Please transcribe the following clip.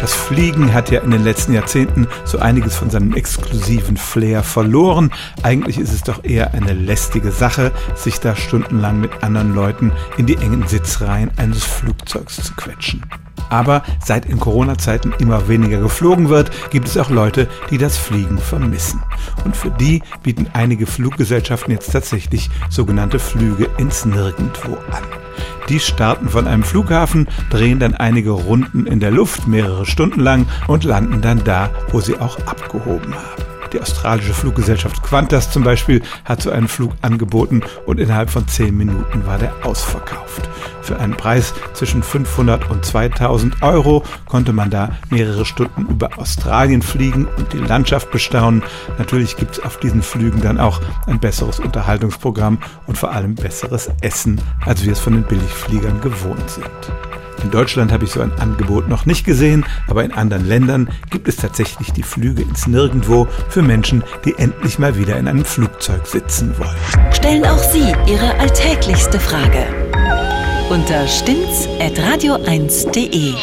Das Fliegen hat ja in den letzten Jahrzehnten so einiges von seinem exklusiven Flair verloren. Eigentlich ist es doch eher eine lästige Sache, sich da stundenlang mit anderen Leuten in die engen Sitzreihen eines Flugzeugs zu quetschen. Aber seit in Corona-Zeiten immer weniger geflogen wird, gibt es auch Leute, die das Fliegen vermissen. Und für die bieten einige Fluggesellschaften jetzt tatsächlich sogenannte Flüge ins Nirgendwo an. Die starten von einem Flughafen, drehen dann einige Runden in der Luft, mehrere Stunden lang und landen dann da, wo sie auch abgehoben haben. Die australische Fluggesellschaft Qantas zum Beispiel hat so einen Flug angeboten und innerhalb von 10 Minuten war der ausverkauft. Für einen Preis zwischen 500 und 2000 Euro konnte man da mehrere Stunden über Australien fliegen und die Landschaft bestaunen. Natürlich gibt es auf diesen Flügen dann auch ein besseres Unterhaltungsprogramm und vor allem besseres Essen, als wir es von den Billigfliegern gewohnt sind. In Deutschland habe ich so ein Angebot noch nicht gesehen, aber in anderen Ländern gibt es tatsächlich die Flüge ins Nirgendwo für Menschen, die endlich mal wieder in einem Flugzeug sitzen wollen. Stellen auch Sie Ihre alltäglichste Frage unter stimmtz.radio1.de.